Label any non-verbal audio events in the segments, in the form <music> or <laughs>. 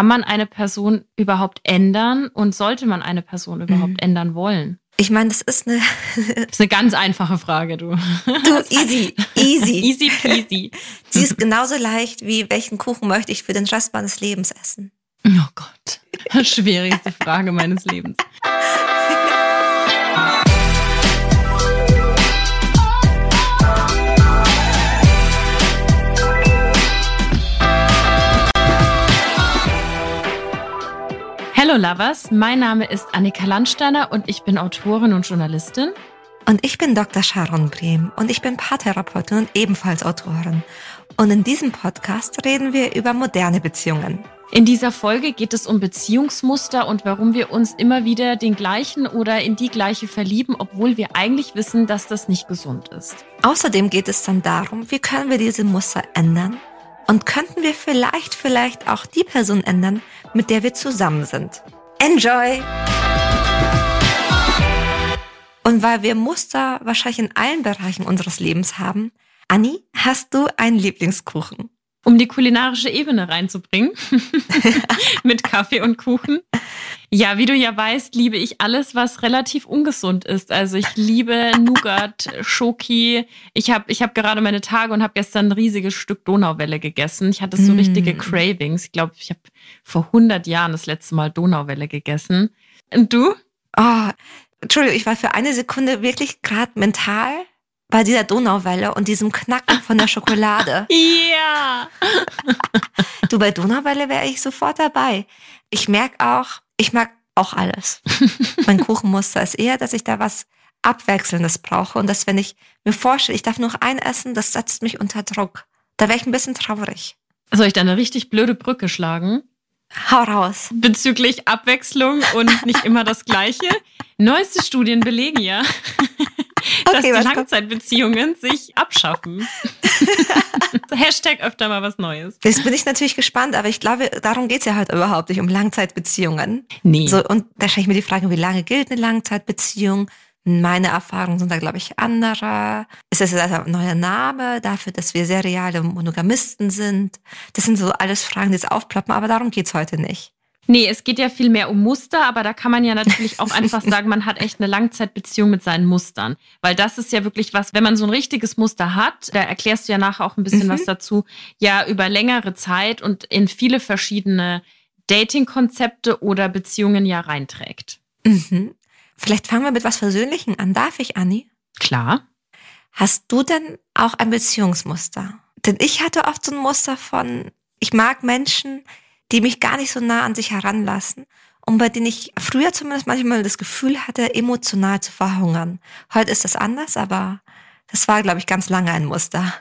Kann man eine Person überhaupt ändern und sollte man eine Person überhaupt mhm. ändern wollen? Ich meine, das ist eine. das ist eine ganz einfache Frage, du. Du, easy, easy. <laughs> easy peasy. Sie ist genauso leicht wie, welchen Kuchen möchte ich für den Rest meines Lebens essen? Oh Gott. Schwierigste Frage meines Lebens. Hallo Lovers, mein Name ist Annika Landsteiner und ich bin Autorin und Journalistin. Und ich bin Dr. Sharon Brehm und ich bin Paartherapeutin und ebenfalls Autorin. Und in diesem Podcast reden wir über moderne Beziehungen. In dieser Folge geht es um Beziehungsmuster und warum wir uns immer wieder den gleichen oder in die gleiche verlieben, obwohl wir eigentlich wissen, dass das nicht gesund ist. Außerdem geht es dann darum, wie können wir diese Muster ändern und könnten wir vielleicht, vielleicht auch die Person ändern, mit der wir zusammen sind. Enjoy! Und weil wir Muster wahrscheinlich in allen Bereichen unseres Lebens haben, Anni, hast du einen Lieblingskuchen? Um die kulinarische Ebene reinzubringen. <laughs> Mit Kaffee und Kuchen. Ja, wie du ja weißt, liebe ich alles, was relativ ungesund ist. Also ich liebe Nougat, Schoki. Ich habe ich hab gerade meine Tage und habe gestern ein riesiges Stück Donauwelle gegessen. Ich hatte so mm. richtige Cravings. Ich glaube, ich habe vor 100 Jahren das letzte Mal Donauwelle gegessen. Und du? Oh, Entschuldigung, ich war für eine Sekunde wirklich gerade mental bei dieser Donauwelle und diesem Knacken von der Schokolade. <laughs> ja. du, bei Donauwelle wäre ich sofort dabei. Ich merke auch, ich mag auch alles. <laughs> mein Kuchenmuster ist eher, dass ich da was Abwechselndes brauche und dass, wenn ich mir vorstelle, ich darf nur ein essen, das setzt mich unter Druck. Da wäre ich ein bisschen traurig. Soll ich da eine richtig blöde Brücke schlagen? Hau raus. Bezüglich Abwechslung und nicht immer das Gleiche. <laughs> Neueste Studien belegen ja, <laughs> dass okay, die Langzeitbeziehungen sich abschaffen. <laughs> Hashtag öfter mal was Neues. Jetzt bin ich natürlich gespannt, aber ich glaube, darum geht es ja heute überhaupt nicht, um Langzeitbeziehungen. Nee. So, und da stelle ich mir die Frage, wie lange gilt eine Langzeitbeziehung? Meine Erfahrungen sind da, glaube ich, andere. Ist das jetzt ein neuer Name dafür, dass wir sehr reale Monogamisten sind? Das sind so alles Fragen, die jetzt aufploppen, aber darum geht's heute nicht. Nee, es geht ja viel mehr um Muster, aber da kann man ja natürlich auch einfach <laughs> sagen, man hat echt eine Langzeitbeziehung mit seinen Mustern. Weil das ist ja wirklich was, wenn man so ein richtiges Muster hat, da erklärst du ja nachher auch ein bisschen mhm. was dazu, ja über längere Zeit und in viele verschiedene Dating-Konzepte oder Beziehungen ja reinträgt. Mhm. Vielleicht fangen wir mit was Versöhnlichem an. Darf ich, Anni? Klar. Hast du denn auch ein Beziehungsmuster? Denn ich hatte oft so ein Muster von, ich mag Menschen, die mich gar nicht so nah an sich heranlassen und bei denen ich früher zumindest manchmal das Gefühl hatte, emotional zu verhungern. Heute ist das anders, aber das war, glaube ich, ganz lange ein Muster.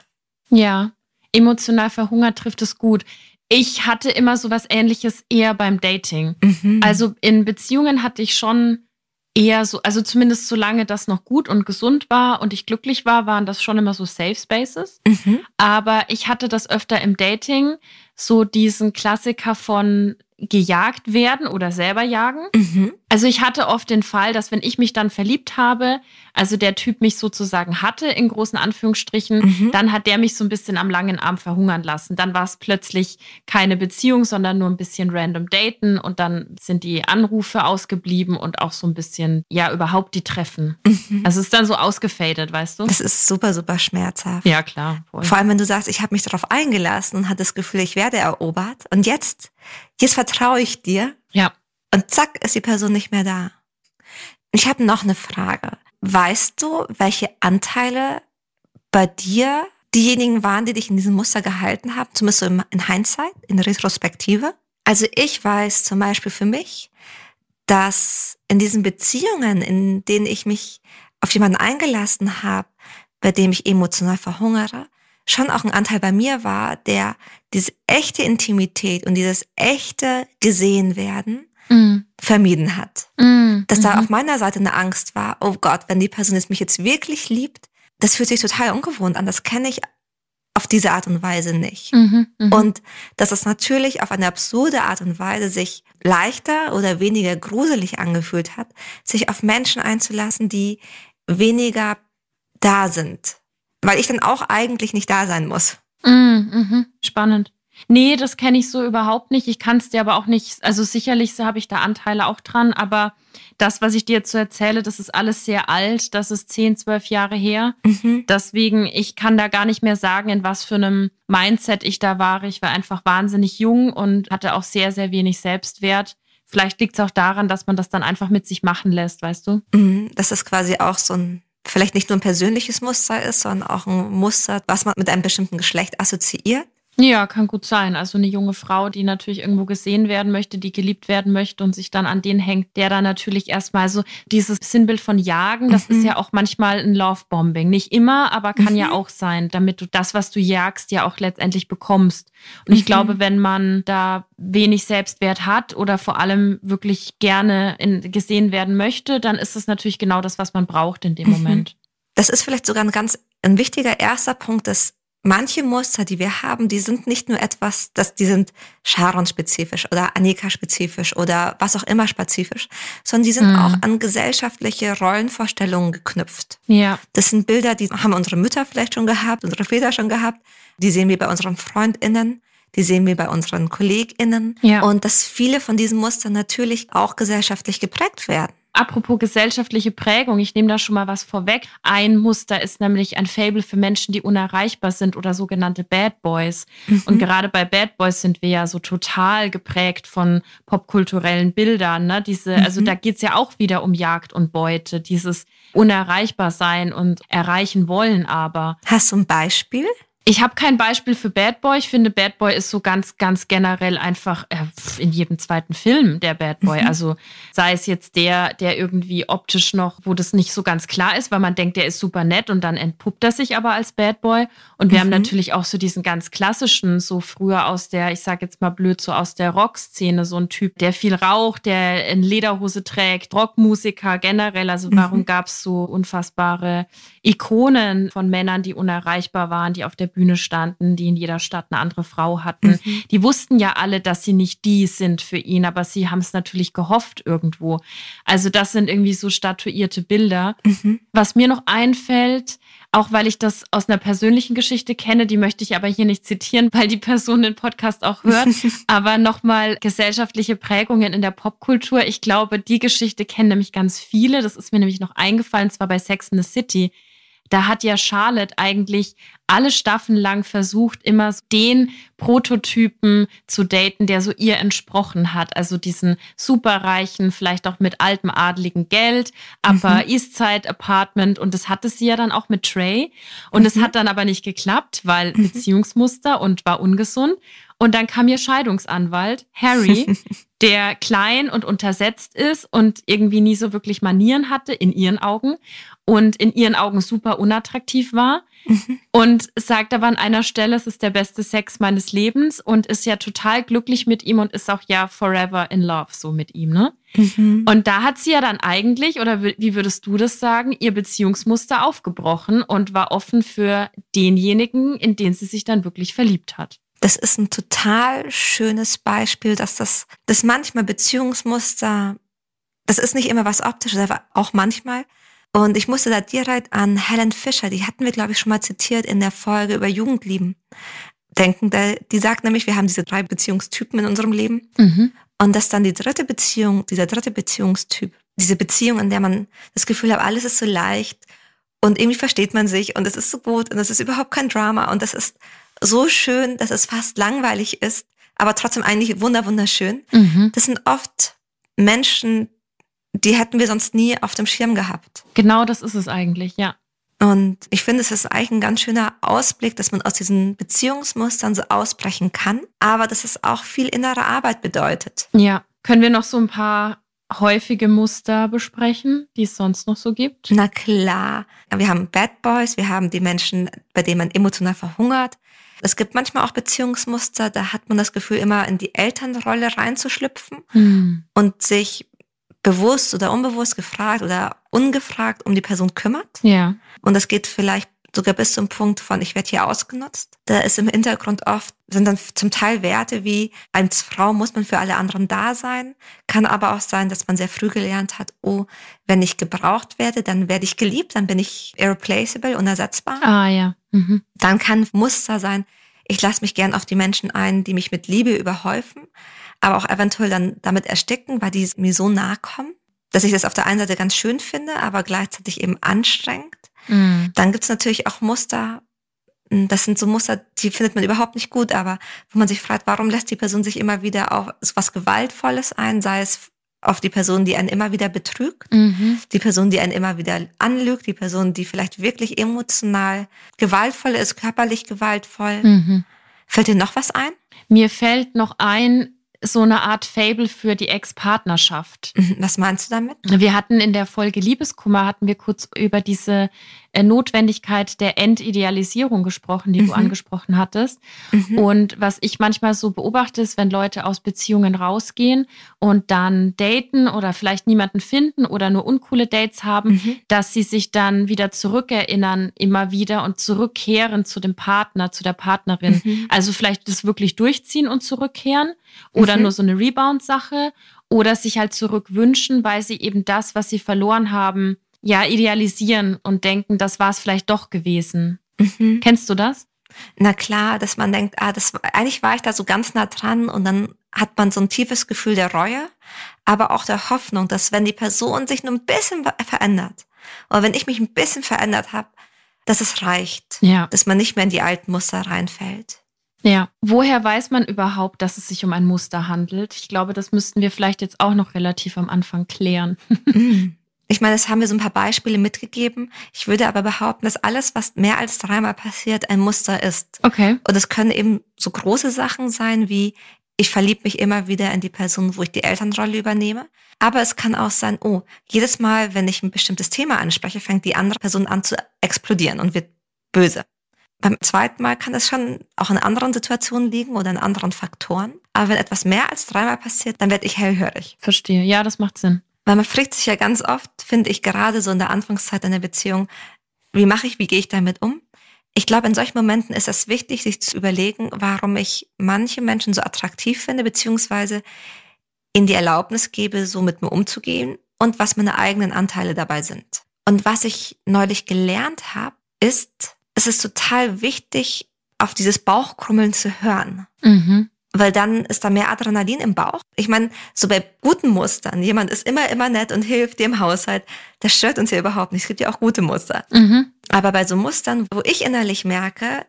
Ja, emotional verhungert trifft es gut. Ich hatte immer so was ähnliches eher beim Dating. Mhm. Also in Beziehungen hatte ich schon eher so, also zumindest solange das noch gut und gesund war und ich glücklich war, waren das schon immer so Safe Spaces. Mhm. Aber ich hatte das öfter im Dating, so diesen Klassiker von gejagt werden oder selber jagen. Mhm. Also ich hatte oft den Fall, dass wenn ich mich dann verliebt habe, also der Typ mich sozusagen hatte, in großen Anführungsstrichen, mhm. dann hat der mich so ein bisschen am langen Arm verhungern lassen. Dann war es plötzlich keine Beziehung, sondern nur ein bisschen random daten und dann sind die Anrufe ausgeblieben und auch so ein bisschen, ja, überhaupt die Treffen. Mhm. Also es ist dann so ausgefadet, weißt du? Das ist super, super schmerzhaft. Ja, klar. Voll. Vor allem, wenn du sagst, ich habe mich darauf eingelassen und hatte das Gefühl, ich werde erobert und jetzt, jetzt vertraue ich dir. Ja. Und zack, ist die Person nicht mehr da. Ich habe noch eine Frage. Weißt du, welche Anteile bei dir diejenigen waren, die dich in diesem Muster gehalten haben, zumindest so in Hindsight, in Retrospektive? Also ich weiß zum Beispiel für mich, dass in diesen Beziehungen, in denen ich mich auf jemanden eingelassen habe, bei dem ich emotional verhungere, schon auch ein Anteil bei mir war, der diese echte Intimität und dieses echte gesehen werden mm. vermieden hat. Mm. Dass da mhm. auf meiner Seite eine Angst war, oh Gott, wenn die Person jetzt mich jetzt wirklich liebt, das fühlt sich total ungewohnt an. Das kenne ich auf diese Art und Weise nicht. Mhm, mh. Und dass es natürlich auf eine absurde Art und Weise sich leichter oder weniger gruselig angefühlt hat, sich auf Menschen einzulassen, die weniger da sind. Weil ich dann auch eigentlich nicht da sein muss. Mhm, mh. Spannend. Nee, das kenne ich so überhaupt nicht. Ich kann es dir aber auch nicht, also sicherlich habe ich da Anteile auch dran, aber das, was ich dir jetzt so erzähle, das ist alles sehr alt, das ist 10, 12 Jahre her. Mhm. Deswegen, ich kann da gar nicht mehr sagen, in was für einem Mindset ich da war. Ich war einfach wahnsinnig jung und hatte auch sehr, sehr wenig Selbstwert. Vielleicht liegt es auch daran, dass man das dann einfach mit sich machen lässt, weißt du? Mhm, das ist quasi auch so ein vielleicht nicht nur ein persönliches Muster ist, sondern auch ein Muster, was man mit einem bestimmten Geschlecht assoziiert. Ja, kann gut sein. Also eine junge Frau, die natürlich irgendwo gesehen werden möchte, die geliebt werden möchte und sich dann an den hängt, der da natürlich erstmal so dieses Sinnbild von Jagen, das mhm. ist ja auch manchmal ein Lovebombing. Nicht immer, aber kann mhm. ja auch sein, damit du das, was du jagst, ja auch letztendlich bekommst. Und ich mhm. glaube, wenn man da wenig Selbstwert hat oder vor allem wirklich gerne in, gesehen werden möchte, dann ist es natürlich genau das, was man braucht in dem mhm. Moment. Das ist vielleicht sogar ein ganz ein wichtiger erster Punkt, dass manche Muster, die wir haben, die sind nicht nur etwas, dass die sind Sharon-spezifisch oder Annika-spezifisch oder was auch immer spezifisch, sondern die sind mhm. auch an gesellschaftliche Rollenvorstellungen geknüpft. Ja. Das sind Bilder, die haben unsere Mütter vielleicht schon gehabt, unsere Väter schon gehabt, die sehen wir bei unseren FreundInnen. Die sehen wir bei unseren KollegInnen. Ja. Und dass viele von diesen Mustern natürlich auch gesellschaftlich geprägt werden. Apropos gesellschaftliche Prägung, ich nehme da schon mal was vorweg. Ein Muster ist nämlich ein Fable für Menschen, die unerreichbar sind oder sogenannte Bad Boys. Mhm. Und gerade bei Bad Boys sind wir ja so total geprägt von popkulturellen Bildern. Ne? Diese, mhm. Also da geht's ja auch wieder um Jagd und Beute, dieses unerreichbar sein und erreichen wollen aber. Hast du ein Beispiel? Ich habe kein Beispiel für Bad Boy. Ich finde, Bad Boy ist so ganz, ganz generell einfach äh, in jedem zweiten Film der Bad Boy. Mhm. Also sei es jetzt der, der irgendwie optisch noch, wo das nicht so ganz klar ist, weil man denkt, der ist super nett und dann entpuppt er sich aber als Bad Boy. Und wir mhm. haben natürlich auch so diesen ganz klassischen, so früher aus der, ich sag jetzt mal blöd, so aus der Rockszene, so ein Typ, der viel raucht, der in Lederhose trägt, Rockmusiker generell. Also warum mhm. gab es so unfassbare Ikonen von Männern, die unerreichbar waren, die auf der Bühne standen, die in jeder Stadt eine andere Frau hatten. Mhm. Die wussten ja alle, dass sie nicht die sind für ihn, aber sie haben es natürlich gehofft irgendwo. Also das sind irgendwie so statuierte Bilder. Mhm. Was mir noch einfällt, auch weil ich das aus einer persönlichen Geschichte kenne, die möchte ich aber hier nicht zitieren, weil die Person den Podcast auch hört. <laughs> aber nochmal gesellschaftliche Prägungen in der Popkultur. Ich glaube, die Geschichte kennen nämlich ganz viele. Das ist mir nämlich noch eingefallen, zwar bei Sex in the City. Da hat ja Charlotte eigentlich alle Staffeln lang versucht, immer den Prototypen zu daten, der so ihr entsprochen hat. Also diesen superreichen, vielleicht auch mit altem adligen Geld, aber mhm. Eastside Apartment. Und das hatte sie ja dann auch mit Trey. Und es mhm. hat dann aber nicht geklappt, weil mhm. Beziehungsmuster und war ungesund. Und dann kam ihr Scheidungsanwalt, Harry, <laughs> der klein und untersetzt ist und irgendwie nie so wirklich Manieren hatte, in ihren Augen. Und in ihren Augen super unattraktiv war. Mhm. Und sagt aber an einer Stelle, es ist der beste Sex meines Lebens und ist ja total glücklich mit ihm und ist auch ja forever in love so mit ihm, ne? Mhm. Und da hat sie ja dann eigentlich, oder wie würdest du das sagen, ihr Beziehungsmuster aufgebrochen und war offen für denjenigen, in den sie sich dann wirklich verliebt hat. Das ist ein total schönes Beispiel, dass das, dass manchmal Beziehungsmuster, das ist nicht immer was Optisches, aber auch manchmal. Und ich musste da direkt an Helen Fischer, die hatten wir, glaube ich, schon mal zitiert in der Folge über Jugendlieben denken. Die sagt nämlich, wir haben diese drei Beziehungstypen in unserem Leben. Mhm. Und dass dann die dritte Beziehung, dieser dritte Beziehungstyp, diese Beziehung, in der man das Gefühl hat, alles ist so leicht und irgendwie versteht man sich und es ist so gut und es ist überhaupt kein Drama und das ist so schön, dass es fast langweilig ist, aber trotzdem eigentlich wunder wunderschön. Mhm. Das sind oft Menschen, die hätten wir sonst nie auf dem Schirm gehabt. Genau das ist es eigentlich, ja. Und ich finde, es ist eigentlich ein ganz schöner Ausblick, dass man aus diesen Beziehungsmustern so ausbrechen kann, aber dass es auch viel innere Arbeit bedeutet. Ja. Können wir noch so ein paar häufige Muster besprechen, die es sonst noch so gibt? Na klar. Wir haben Bad Boys, wir haben die Menschen, bei denen man emotional verhungert. Es gibt manchmal auch Beziehungsmuster, da hat man das Gefühl, immer in die Elternrolle reinzuschlüpfen hm. und sich bewusst oder unbewusst gefragt oder ungefragt um die Person kümmert. Ja. Und das geht vielleicht sogar bis zum Punkt von, ich werde hier ausgenutzt. Da ist im Hintergrund oft, sind dann zum Teil Werte wie, als Frau muss man für alle anderen da sein. Kann aber auch sein, dass man sehr früh gelernt hat, oh, wenn ich gebraucht werde, dann werde ich geliebt, dann bin ich irreplaceable, unersetzbar. Ah, ja. Mhm. Dann kann Muster sein, ich lasse mich gern auf die Menschen ein, die mich mit Liebe überhäufen, aber auch eventuell dann damit ersticken, weil die mir so nahe kommen, dass ich das auf der einen Seite ganz schön finde, aber gleichzeitig eben anstrengend. Mhm. Dann gibt's natürlich auch Muster, hm, das sind so Muster, die findet man überhaupt nicht gut, aber wo man sich fragt, warum lässt die Person sich immer wieder auf was Gewaltvolles ein, sei es auf die Person, die einen immer wieder betrügt, mhm. die Person, die einen immer wieder anlügt, die Person, die vielleicht wirklich emotional gewaltvoll ist, körperlich gewaltvoll. Mhm. Fällt dir noch was ein? Mir fällt noch ein, so eine Art Fable für die Ex-Partnerschaft. Mhm. Was meinst du damit? Wir hatten in der Folge Liebeskummer, hatten wir kurz über diese Notwendigkeit der Entidealisierung gesprochen, die mhm. du angesprochen hattest. Mhm. Und was ich manchmal so beobachte, ist, wenn Leute aus Beziehungen rausgehen und dann daten oder vielleicht niemanden finden oder nur uncoole Dates haben, mhm. dass sie sich dann wieder zurückerinnern, immer wieder und zurückkehren zu dem Partner, zu der Partnerin. Mhm. Also vielleicht das wirklich durchziehen und zurückkehren oder mhm. nur so eine Rebound-Sache oder sich halt zurückwünschen, weil sie eben das, was sie verloren haben, ja, idealisieren und denken, das war es vielleicht doch gewesen. Mhm. Kennst du das? Na klar, dass man denkt, ah, das eigentlich war ich da so ganz nah dran und dann hat man so ein tiefes Gefühl der Reue, aber auch der Hoffnung, dass wenn die Person sich nur ein bisschen verändert oder wenn ich mich ein bisschen verändert habe, dass es reicht, ja. dass man nicht mehr in die alten Muster reinfällt. Ja, woher weiß man überhaupt, dass es sich um ein Muster handelt? Ich glaube, das müssten wir vielleicht jetzt auch noch relativ am Anfang klären. <laughs> Ich meine, es haben wir so ein paar Beispiele mitgegeben. Ich würde aber behaupten, dass alles, was mehr als dreimal passiert, ein Muster ist. Okay. Und es können eben so große Sachen sein wie, ich verliebe mich immer wieder in die Person, wo ich die Elternrolle übernehme. Aber es kann auch sein, oh, jedes Mal, wenn ich ein bestimmtes Thema anspreche, fängt die andere Person an zu explodieren und wird böse. Beim zweiten Mal kann es schon auch in anderen Situationen liegen oder in anderen Faktoren. Aber wenn etwas mehr als dreimal passiert, dann werde ich hellhörig. Verstehe. Ja, das macht Sinn. Weil man fragt sich ja ganz oft, finde ich gerade so in der Anfangszeit einer Beziehung, wie mache ich, wie gehe ich damit um? Ich glaube, in solchen Momenten ist es wichtig, sich zu überlegen, warum ich manche Menschen so attraktiv finde, beziehungsweise in die Erlaubnis gebe, so mit mir umzugehen und was meine eigenen Anteile dabei sind. Und was ich neulich gelernt habe, ist, es ist total wichtig, auf dieses Bauchkrummeln zu hören. Mhm weil dann ist da mehr Adrenalin im Bauch. Ich meine, so bei guten Mustern, jemand ist immer, immer nett und hilft dir im Haushalt, das stört uns ja überhaupt nicht. Es gibt ja auch gute Muster. Mhm. Aber bei so Mustern, wo ich innerlich merke,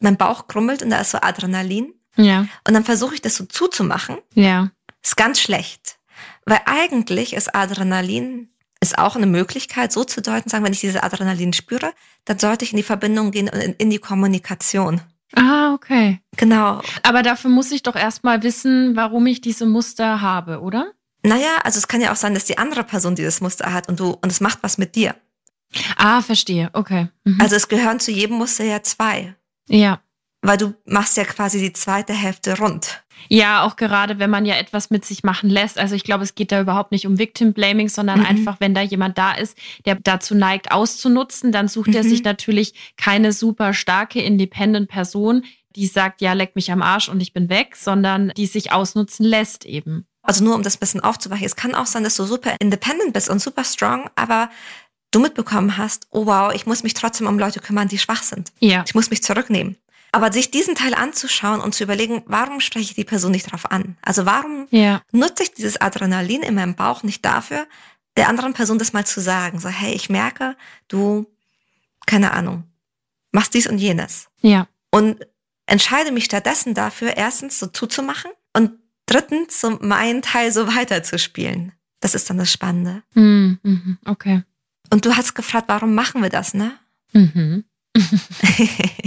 mein Bauch krummelt und da ist so Adrenalin. Ja. Und dann versuche ich das so zuzumachen. Ja. Ist ganz schlecht. Weil eigentlich ist Adrenalin ist auch eine Möglichkeit, so zu deuten, sagen, wenn ich diese Adrenalin spüre, dann sollte ich in die Verbindung gehen und in, in die Kommunikation. Ah, okay. Genau. Aber dafür muss ich doch erstmal wissen, warum ich diese Muster habe, oder? Naja, also es kann ja auch sein, dass die andere Person dieses Muster hat und du und es macht was mit dir. Ah, verstehe. Okay. Mhm. Also es gehören zu jedem Muster ja zwei. Ja. Weil du machst ja quasi die zweite Hälfte rund. Ja, auch gerade wenn man ja etwas mit sich machen lässt. Also ich glaube, es geht da überhaupt nicht um Victim Blaming, sondern mhm. einfach, wenn da jemand da ist, der dazu neigt, auszunutzen, dann sucht mhm. er sich natürlich keine super starke, independent Person, die sagt, ja, leck mich am Arsch und ich bin weg, sondern die sich ausnutzen lässt eben. Also nur um das bisschen aufzuweichen. Es kann auch sein, dass du super independent bist und super strong, aber du mitbekommen hast, oh wow, ich muss mich trotzdem um Leute kümmern, die schwach sind. Ja. Ich muss mich zurücknehmen. Aber sich diesen Teil anzuschauen und zu überlegen, warum spreche ich die Person nicht darauf an? Also warum ja. nutze ich dieses Adrenalin in meinem Bauch nicht dafür, der anderen Person das mal zu sagen? So, hey, ich merke, du, keine Ahnung, machst dies und jenes. Ja. Und entscheide mich stattdessen dafür, erstens so zuzumachen und drittens so meinen Teil so weiterzuspielen. Das ist dann das Spannende. Mm, mhm, okay. Und du hast gefragt, warum machen wir das, ne? Mhm. <laughs>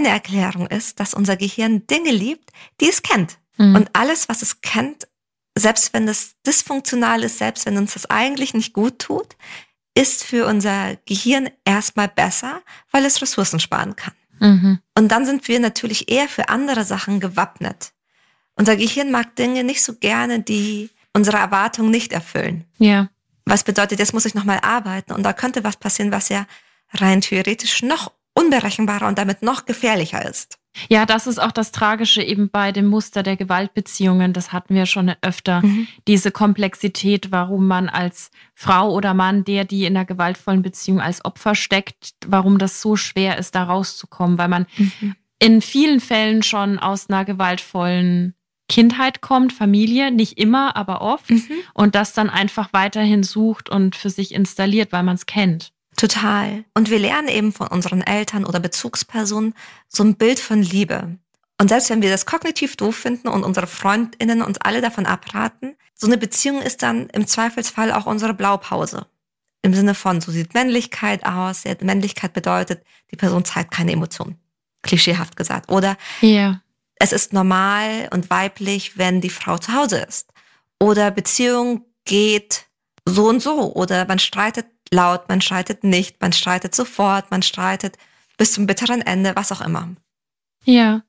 Eine Erklärung ist, dass unser Gehirn Dinge liebt, die es kennt. Mhm. Und alles, was es kennt, selbst wenn es dysfunktional ist, selbst wenn uns das eigentlich nicht gut tut, ist für unser Gehirn erstmal besser, weil es Ressourcen sparen kann. Mhm. Und dann sind wir natürlich eher für andere Sachen gewappnet. Unser Gehirn mag Dinge nicht so gerne, die unsere Erwartungen nicht erfüllen. Ja. Was bedeutet, jetzt muss ich nochmal arbeiten und da könnte was passieren, was ja rein theoretisch noch unberechenbarer und damit noch gefährlicher ist. Ja, das ist auch das Tragische eben bei dem Muster der Gewaltbeziehungen. Das hatten wir schon öfter. Mhm. Diese Komplexität, warum man als Frau oder Mann, der die in einer gewaltvollen Beziehung als Opfer steckt, warum das so schwer ist, da rauszukommen, weil man mhm. in vielen Fällen schon aus einer gewaltvollen Kindheit kommt, Familie, nicht immer, aber oft. Mhm. Und das dann einfach weiterhin sucht und für sich installiert, weil man es kennt. Total. Und wir lernen eben von unseren Eltern oder Bezugspersonen so ein Bild von Liebe. Und selbst wenn wir das kognitiv doof finden und unsere Freundinnen uns alle davon abraten, so eine Beziehung ist dann im Zweifelsfall auch unsere Blaupause. Im Sinne von, so sieht Männlichkeit aus. Männlichkeit bedeutet, die Person zeigt keine Emotionen. Klischeehaft gesagt. Oder ja. es ist normal und weiblich, wenn die Frau zu Hause ist. Oder Beziehung geht so und so. Oder man streitet laut, man streitet nicht, man streitet sofort, man streitet bis zum bitteren Ende, was auch immer. Ja.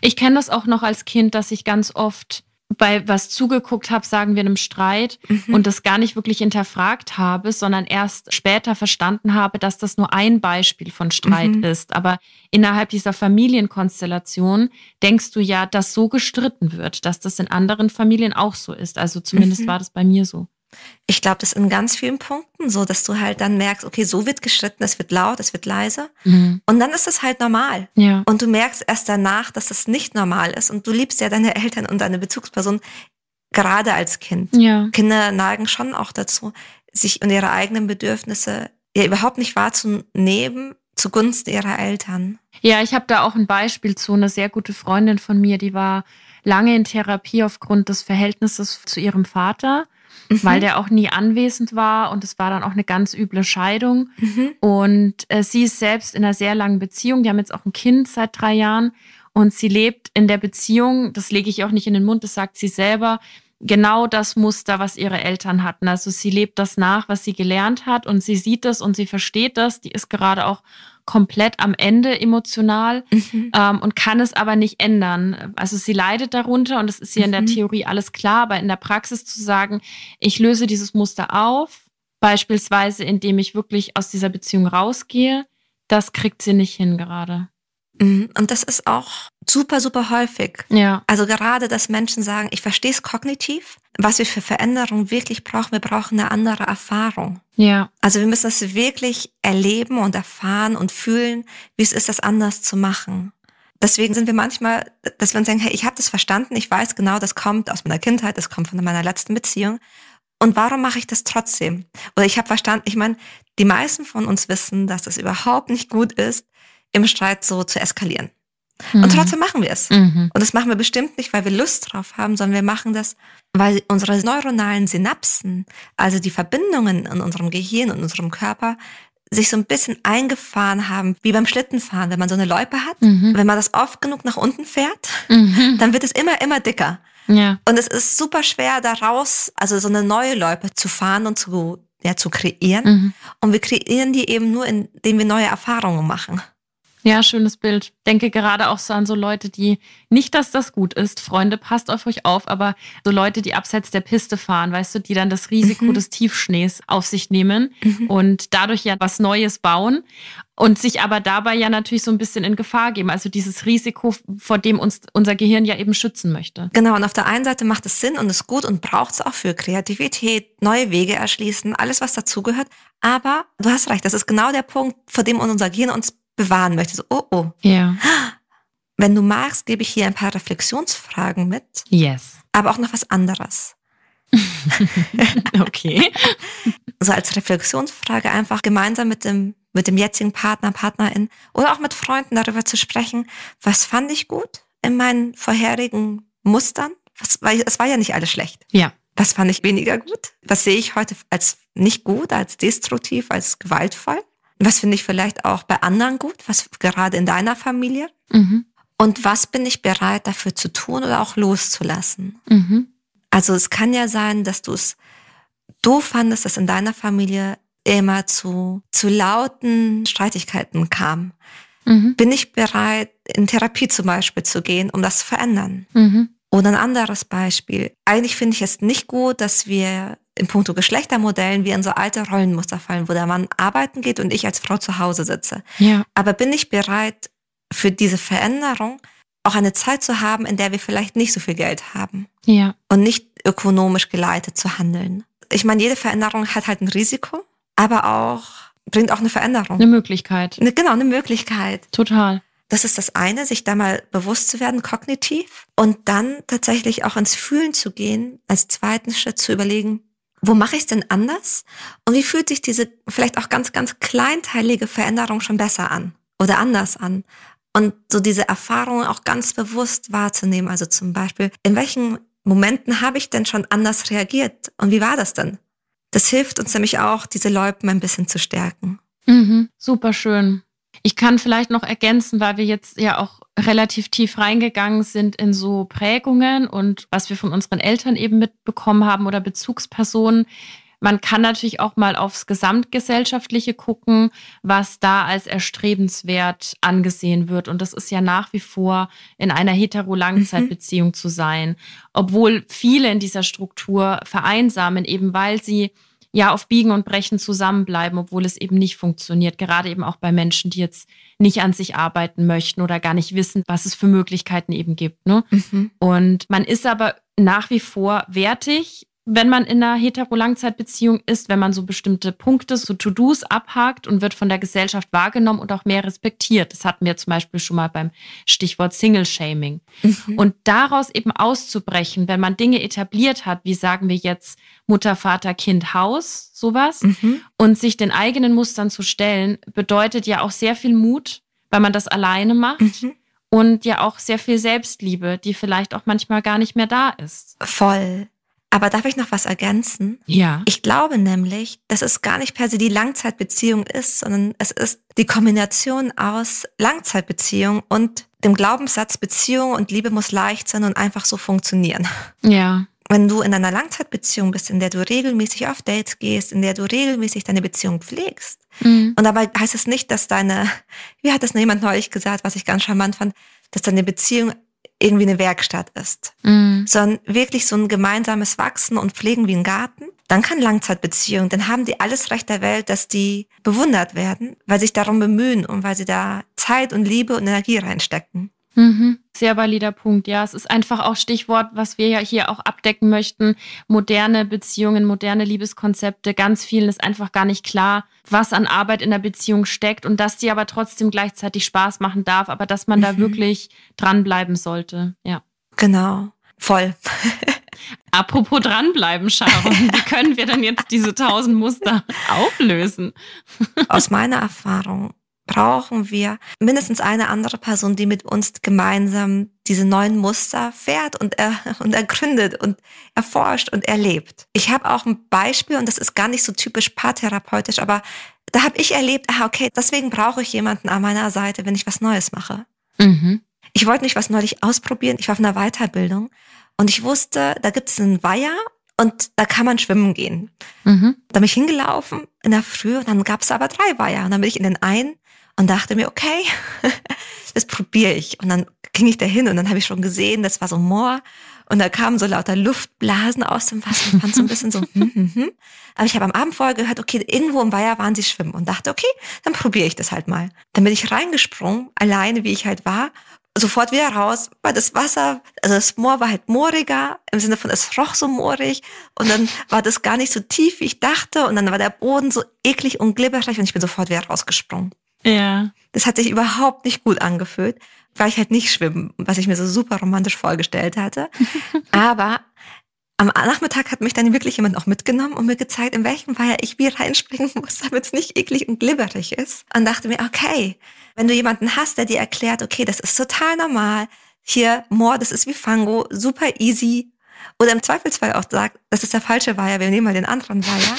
Ich kenne das auch noch als Kind, dass ich ganz oft bei was zugeguckt habe, sagen wir einem Streit mhm. und das gar nicht wirklich hinterfragt habe, sondern erst später verstanden habe, dass das nur ein Beispiel von Streit mhm. ist. Aber innerhalb dieser Familienkonstellation denkst du ja, dass so gestritten wird, dass das in anderen Familien auch so ist. Also zumindest mhm. war das bei mir so. Ich glaube, das in ganz vielen Punkten so, dass du halt dann merkst, okay, so wird gestritten, es wird laut, es wird leise. Mhm. Und dann ist es halt normal. Ja. Und du merkst erst danach, dass das nicht normal ist. Und du liebst ja deine <laughs> Eltern und deine Bezugsperson gerade als Kind. Ja. Kinder neigen schon auch dazu, sich und ihre eigenen Bedürfnisse ja überhaupt nicht wahrzunehmen zugunsten ihrer Eltern. Ja, ich habe da auch ein Beispiel zu. Eine sehr gute Freundin von mir, die war lange in Therapie aufgrund des Verhältnisses zu ihrem Vater mhm. weil der auch nie anwesend war und es war dann auch eine ganz üble Scheidung. Mhm. Und äh, sie ist selbst in einer sehr langen Beziehung. Die haben jetzt auch ein Kind seit drei Jahren und sie lebt in der Beziehung, das lege ich auch nicht in den Mund, das sagt sie selber, genau das Muster, was ihre Eltern hatten. Also sie lebt das nach, was sie gelernt hat und sie sieht das und sie versteht das. Die ist gerade auch komplett am Ende emotional mhm. ähm, und kann es aber nicht ändern. Also sie leidet darunter und es ist ihr mhm. in der mhm. Theorie alles klar, aber in der Praxis zu sagen, ich löse dieses Muster auf, beispielsweise indem ich wirklich aus dieser Beziehung rausgehe, das kriegt sie nicht hin gerade. Mhm. Und das ist auch super, super häufig. Ja. Also gerade, dass Menschen sagen, ich verstehe es kognitiv, was wir für Veränderungen wirklich brauchen, wir brauchen eine andere Erfahrung. Ja. Also wir müssen das wirklich erleben und erfahren und fühlen, wie es ist, das anders zu machen. Deswegen sind wir manchmal, dass wir uns denken, hey, ich habe das verstanden, ich weiß genau, das kommt aus meiner Kindheit, das kommt von meiner letzten Beziehung. Und warum mache ich das trotzdem? Oder ich habe verstanden, ich meine, die meisten von uns wissen, dass das überhaupt nicht gut ist, im Streit so zu eskalieren. Mhm. Und trotzdem machen wir es. Mhm. Und das machen wir bestimmt nicht, weil wir Lust drauf haben, sondern wir machen das, weil unsere neuronalen Synapsen, also die Verbindungen in unserem Gehirn und unserem Körper, sich so ein bisschen eingefahren haben, wie beim Schlittenfahren, wenn man so eine Loipe hat. Mhm. Wenn man das oft genug nach unten fährt, mhm. dann wird es immer, immer dicker. Ja. Und es ist super schwer daraus, also so eine neue Loipe zu fahren und zu, ja, zu kreieren. Mhm. Und wir kreieren die eben nur, indem wir neue Erfahrungen machen. Ja, schönes Bild. Denke gerade auch so an so Leute, die nicht, dass das gut ist. Freunde, passt auf euch auf, aber so Leute, die abseits der Piste fahren, weißt du, die dann das Risiko mhm. des Tiefschnees auf sich nehmen mhm. und dadurch ja was Neues bauen und sich aber dabei ja natürlich so ein bisschen in Gefahr geben. Also dieses Risiko, vor dem uns unser Gehirn ja eben schützen möchte. Genau. Und auf der einen Seite macht es Sinn und ist gut und braucht es auch für Kreativität, neue Wege erschließen, alles, was dazugehört. Aber du hast recht, das ist genau der Punkt, vor dem unser Gehirn uns bewahren möchte. So, oh, oh. Ja. Wenn du magst, gebe ich hier ein paar Reflexionsfragen mit. Yes. Aber auch noch was anderes. <laughs> okay. So als Reflexionsfrage einfach gemeinsam mit dem, mit dem jetzigen Partner, Partnerin oder auch mit Freunden darüber zu sprechen, was fand ich gut in meinen vorherigen Mustern? Was, weil es war ja nicht alles schlecht. Ja. Was fand ich weniger gut? Was sehe ich heute als nicht gut, als destruktiv, als gewaltvoll? Was finde ich vielleicht auch bei anderen gut? Was gerade in deiner Familie? Mhm. Und was bin ich bereit dafür zu tun oder auch loszulassen? Mhm. Also es kann ja sein, dass du es doof fandest, dass in deiner Familie immer zu, zu lauten Streitigkeiten kam. Mhm. Bin ich bereit, in Therapie zum Beispiel zu gehen, um das zu verändern? Mhm. Oder ein anderes Beispiel. Eigentlich finde ich es nicht gut, dass wir in puncto Geschlechtermodellen wie in so alte Rollenmuster fallen, wo der Mann arbeiten geht und ich als Frau zu Hause sitze. Ja. Aber bin ich bereit, für diese Veränderung auch eine Zeit zu haben, in der wir vielleicht nicht so viel Geld haben. Ja. Und nicht ökonomisch geleitet zu handeln. Ich meine, jede Veränderung hat halt ein Risiko, aber auch bringt auch eine Veränderung. Eine Möglichkeit. Eine, genau, eine Möglichkeit. Total. Das ist das eine, sich da mal bewusst zu werden, kognitiv. Und dann tatsächlich auch ins Fühlen zu gehen, als zweiten Schritt zu überlegen, wo mache ich es denn anders? Und wie fühlt sich diese vielleicht auch ganz, ganz kleinteilige Veränderung schon besser an oder anders an? Und so diese Erfahrungen auch ganz bewusst wahrzunehmen. Also zum Beispiel, in welchen Momenten habe ich denn schon anders reagiert? Und wie war das denn? Das hilft uns nämlich auch, diese Läupen ein bisschen zu stärken. Mhm, super schön. Ich kann vielleicht noch ergänzen, weil wir jetzt ja auch relativ tief reingegangen sind in so Prägungen und was wir von unseren Eltern eben mitbekommen haben oder Bezugspersonen. Man kann natürlich auch mal aufs Gesamtgesellschaftliche gucken, was da als erstrebenswert angesehen wird. Und das ist ja nach wie vor in einer hetero-Langzeitbeziehung mhm. zu sein. Obwohl viele in dieser Struktur vereinsamen, eben weil sie ja auf Biegen und Brechen zusammenbleiben, obwohl es eben nicht funktioniert. Gerade eben auch bei Menschen, die jetzt nicht an sich arbeiten möchten oder gar nicht wissen, was es für Möglichkeiten eben gibt. Ne? Mhm. Und man ist aber nach wie vor wertig wenn man in einer hetero-Langzeitbeziehung ist, wenn man so bestimmte Punkte, so To-Dos abhakt und wird von der Gesellschaft wahrgenommen und auch mehr respektiert. Das hatten wir zum Beispiel schon mal beim Stichwort Single-Shaming. Mhm. Und daraus eben auszubrechen, wenn man Dinge etabliert hat, wie sagen wir jetzt Mutter, Vater, Kind, Haus, sowas, mhm. und sich den eigenen Mustern zu stellen, bedeutet ja auch sehr viel Mut, weil man das alleine macht. Mhm. Und ja auch sehr viel Selbstliebe, die vielleicht auch manchmal gar nicht mehr da ist. Voll. Aber darf ich noch was ergänzen? Ja. Ich glaube nämlich, dass es gar nicht per se die Langzeitbeziehung ist, sondern es ist die Kombination aus Langzeitbeziehung und dem Glaubenssatz, Beziehung und Liebe muss leicht sein und einfach so funktionieren. Ja. Wenn du in einer Langzeitbeziehung bist, in der du regelmäßig auf Dates gehst, in der du regelmäßig deine Beziehung pflegst, mhm. und dabei heißt es nicht, dass deine, wie hat das jemand neulich gesagt, was ich ganz charmant fand, dass deine Beziehung irgendwie eine Werkstatt ist, mhm. sondern wirklich so ein gemeinsames Wachsen und Pflegen wie ein Garten, dann kann Langzeitbeziehungen, dann haben die alles Recht der Welt, dass die bewundert werden, weil sie sich darum bemühen und weil sie da Zeit und Liebe und Energie reinstecken. Mhm. Sehr valider Punkt, ja. Es ist einfach auch Stichwort, was wir ja hier auch abdecken möchten. Moderne Beziehungen, moderne Liebeskonzepte. Ganz vielen ist einfach gar nicht klar, was an Arbeit in der Beziehung steckt und dass die aber trotzdem gleichzeitig Spaß machen darf, aber dass man mhm. da wirklich dranbleiben sollte, ja. Genau. Voll. <laughs> Apropos dranbleiben, Sharon, wie können wir denn jetzt diese tausend Muster auflösen? Aus meiner Erfahrung brauchen wir mindestens eine andere Person, die mit uns gemeinsam diese neuen Muster fährt und, er, <laughs> und ergründet und erforscht und erlebt. Ich habe auch ein Beispiel und das ist gar nicht so typisch paartherapeutisch, aber da habe ich erlebt, ah, okay, deswegen brauche ich jemanden an meiner Seite, wenn ich was Neues mache. Mhm. Ich wollte mich was neulich ausprobieren. Ich war auf einer Weiterbildung und ich wusste, da gibt es einen Weiher und da kann man schwimmen gehen. Mhm. Da bin ich hingelaufen in der Früh und dann gab es aber drei Weiher. Und dann bin ich in den einen und dachte mir, okay, <laughs> das probiere ich. Und dann ging ich da hin und dann habe ich schon gesehen, das war so Moor und da kamen so lauter Luftblasen aus dem Wasser und fand so ein bisschen so, hm, hm, hm. Aber ich habe am Abend vorher gehört, okay, irgendwo im Weiher waren sie schwimmen und dachte, okay, dann probiere ich das halt mal. Dann bin ich reingesprungen, alleine wie ich halt war, sofort wieder raus, weil das Wasser, also das Moor war halt mooriger, im Sinne von, es roch so moorig und dann war das gar nicht so tief, wie ich dachte und dann war der Boden so eklig und glibberig und ich bin sofort wieder rausgesprungen. Ja. Das hat sich überhaupt nicht gut angefühlt, weil ich halt nicht schwimmen, was ich mir so super romantisch vorgestellt hatte. <laughs> Aber am Nachmittag hat mich dann wirklich jemand auch mitgenommen und mir gezeigt, in welchem Weiher ich wie reinspringen muss, damit es nicht eklig und glibberig ist. Und dachte mir, okay, wenn du jemanden hast, der dir erklärt, okay, das ist total normal, hier, Moor, das ist wie Fango, super easy, oder im Zweifelsfall auch sagt, das ist der falsche Weiher, wir nehmen mal den anderen Weiher,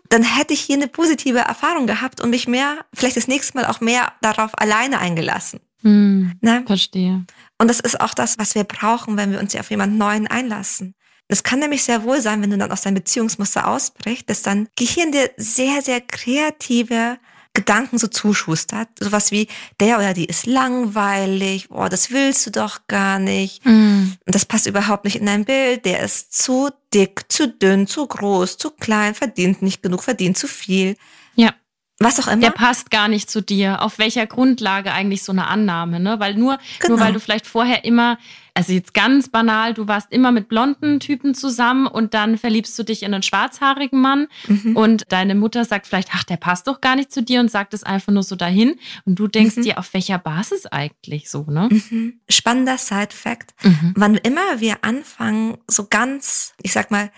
<laughs> dann hätte ich hier eine positive Erfahrung gehabt und mich mehr, vielleicht das nächste Mal auch mehr darauf alleine eingelassen. Hm, ne? Verstehe. Und das ist auch das, was wir brauchen, wenn wir uns auf jemanden Neuen einlassen. Es kann nämlich sehr wohl sein, wenn du dann aus deinem Beziehungsmuster ausbrichst, dass dann Gehirn dir sehr, sehr kreative Gedanken so zuschustert. Sowas wie, der oder die ist langweilig, boah, das willst du doch gar nicht. Mm. Und das passt überhaupt nicht in dein Bild. Der ist zu dick, zu dünn, zu groß, zu klein, verdient nicht genug, verdient zu viel. Ja. Was auch immer. Der passt gar nicht zu dir. Auf welcher Grundlage eigentlich so eine Annahme, ne? Weil nur, genau. nur weil du vielleicht vorher immer also jetzt ganz banal, du warst immer mit blonden Typen zusammen und dann verliebst du dich in einen schwarzhaarigen Mann mhm. und deine Mutter sagt vielleicht, ach, der passt doch gar nicht zu dir und sagt es einfach nur so dahin und du denkst mhm. dir, auf welcher Basis eigentlich so, ne? Mhm. Spannender Side-Fact. Mhm. Wann immer wir anfangen, so ganz, ich sag mal,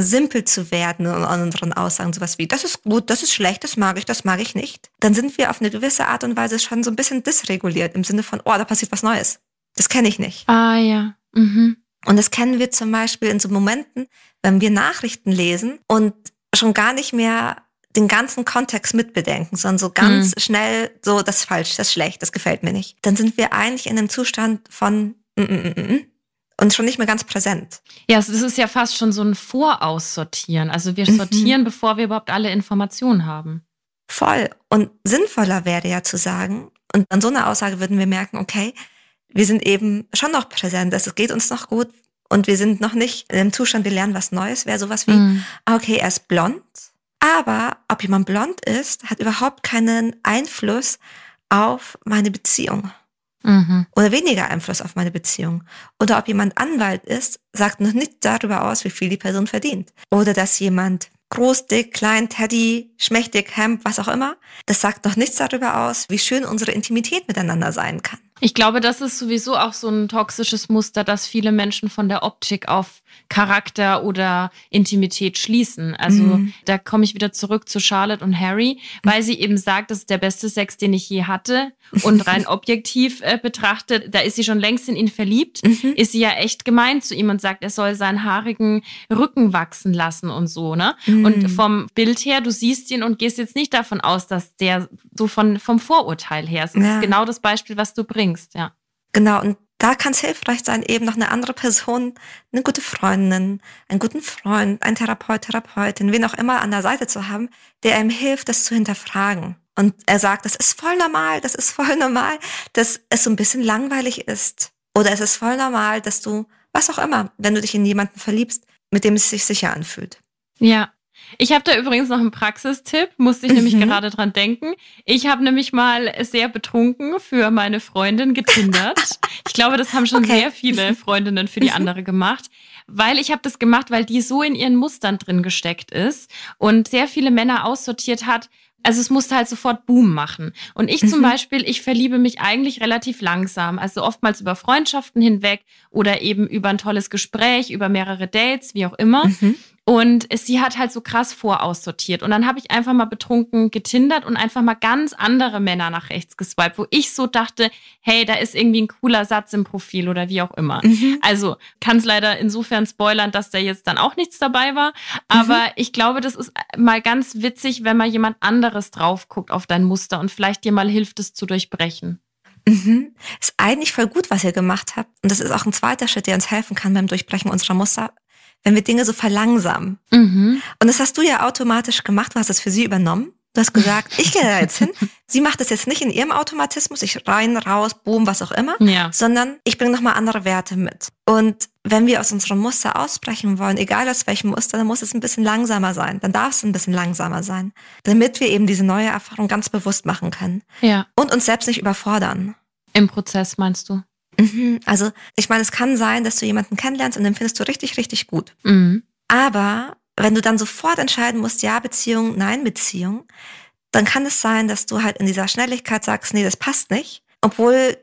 simpel zu werden in unseren Aussagen, sowas wie, das ist gut, das ist schlecht, das mag ich, das mag ich nicht, dann sind wir auf eine gewisse Art und Weise schon so ein bisschen dysreguliert im Sinne von, oh, da passiert was Neues. Das kenne ich nicht. Ah ja. Mhm. Und das kennen wir zum Beispiel in so Momenten, wenn wir Nachrichten lesen und schon gar nicht mehr den ganzen Kontext mitbedenken, sondern so ganz mhm. schnell so, das ist falsch, das ist schlecht, das gefällt mir nicht. Dann sind wir eigentlich in einem Zustand von mm, mm, mm, mm und schon nicht mehr ganz präsent. Ja, das ist ja fast schon so ein Voraussortieren. Also wir mhm. sortieren, mhm. bevor wir überhaupt alle Informationen haben. Voll. Und sinnvoller wäre ja zu sagen, und an so einer Aussage würden wir merken, okay, wir sind eben schon noch präsent, es geht uns noch gut und wir sind noch nicht in einem Zustand, wir lernen was Neues, wäre sowas wie, mhm. okay, er ist blond, aber ob jemand blond ist, hat überhaupt keinen Einfluss auf meine Beziehung mhm. oder weniger Einfluss auf meine Beziehung. Oder ob jemand Anwalt ist, sagt noch nicht darüber aus, wie viel die Person verdient. Oder dass jemand groß, dick, klein, Teddy, schmächtig, Hemd, was auch immer, das sagt noch nichts darüber aus, wie schön unsere Intimität miteinander sein kann. Ich glaube, das ist sowieso auch so ein toxisches Muster, dass viele Menschen von der Optik auf Charakter oder Intimität schließen. Also mhm. da komme ich wieder zurück zu Charlotte und Harry, weil sie eben sagt, das ist der beste Sex, den ich je hatte. Und rein <laughs> objektiv äh, betrachtet, da ist sie schon längst in ihn verliebt, mhm. ist sie ja echt gemein zu ihm und sagt, er soll seinen haarigen Rücken wachsen lassen und so, ne? Mhm. Und vom Bild her, du siehst ihn und gehst jetzt nicht davon aus, dass der so von, vom Vorurteil her ist. Das ja. ist genau das Beispiel, was du bringst, ja. Genau, und da kann es hilfreich sein, eben noch eine andere Person, eine gute Freundin, einen guten Freund, einen Therapeut, Therapeutin, wen auch immer an der Seite zu haben, der ihm hilft, das zu hinterfragen. Und er sagt, das ist voll normal, das ist voll normal, dass es so ein bisschen langweilig ist. Oder es ist voll normal, dass du, was auch immer, wenn du dich in jemanden verliebst, mit dem es sich sicher anfühlt. Ja, ich habe da übrigens noch einen Praxistipp, musste ich mhm. nämlich gerade dran denken. Ich habe nämlich mal sehr betrunken für meine Freundin getindert. <laughs> ich glaube, das haben schon okay. sehr viele Freundinnen für die andere gemacht. Weil ich habe das gemacht, weil die so in ihren Mustern drin gesteckt ist und sehr viele Männer aussortiert hat, also es musste halt sofort Boom machen. Und ich zum mhm. Beispiel, ich verliebe mich eigentlich relativ langsam. Also oftmals über Freundschaften hinweg oder eben über ein tolles Gespräch, über mehrere Dates, wie auch immer. Mhm. Und sie hat halt so krass voraussortiert. Und dann habe ich einfach mal betrunken getindert und einfach mal ganz andere Männer nach rechts geswiped, wo ich so dachte, hey, da ist irgendwie ein cooler Satz im Profil oder wie auch immer. Mhm. Also kann es leider insofern spoilern, dass da jetzt dann auch nichts dabei war. Aber mhm. ich glaube, das ist mal ganz witzig, wenn mal jemand anderes drauf guckt auf dein Muster und vielleicht dir mal hilft, es zu durchbrechen. Mhm. Ist eigentlich voll gut, was ihr gemacht habt. Und das ist auch ein zweiter Schritt, der uns helfen kann beim Durchbrechen unserer Muster wenn wir Dinge so verlangsamen. Mhm. Und das hast du ja automatisch gemacht, du hast das für sie übernommen. Du hast gesagt, ich gehe da jetzt hin. <laughs> Sie macht das jetzt nicht in ihrem Automatismus, ich rein, raus, boom, was auch immer, ja. sondern ich bringe nochmal andere Werte mit. Und wenn wir aus unserem Muster ausbrechen wollen, egal aus welchem Muster, dann muss es ein bisschen langsamer sein. Dann darf es ein bisschen langsamer sein, damit wir eben diese neue Erfahrung ganz bewusst machen können. Ja. Und uns selbst nicht überfordern. Im Prozess meinst du? Mhm. Also ich meine, es kann sein, dass du jemanden kennenlernst und den findest du richtig, richtig gut. Mhm. Aber wenn du dann sofort entscheiden musst, ja, Beziehung, nein, Beziehung, dann kann es sein, dass du halt in dieser Schnelligkeit sagst, nee, das passt nicht, obwohl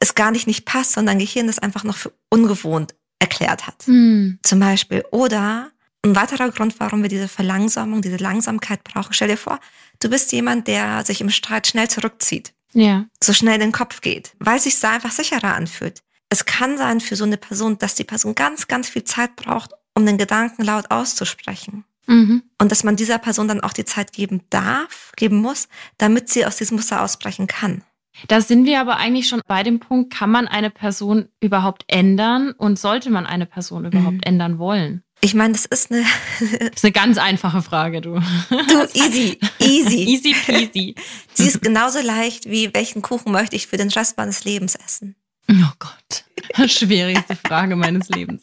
es gar nicht nicht passt, sondern Gehirn das einfach noch für ungewohnt erklärt hat. Mhm. Zum Beispiel. Oder ein weiterer Grund, warum wir diese Verlangsamung, diese Langsamkeit brauchen. Stell dir vor, du bist jemand, der sich im Streit schnell zurückzieht ja. so schnell in den Kopf geht, weil sich da einfach sicherer anfühlt. Es kann sein für so eine Person, dass die Person ganz, ganz viel Zeit braucht, um den Gedanken laut auszusprechen. Mhm. Und dass man dieser Person dann auch die Zeit geben darf, geben muss, damit sie aus diesem Muster ausbrechen kann. Da sind wir aber eigentlich schon bei dem Punkt, kann man eine Person überhaupt ändern und sollte man eine Person überhaupt mhm. ändern wollen? Ich meine, das ist eine. das ist eine ganz einfache Frage, du. Du, easy, easy. <laughs> easy peasy. Sie ist genauso leicht wie, welchen Kuchen möchte ich für den Rest meines Lebens essen? Oh Gott. Schwierigste Frage meines Lebens.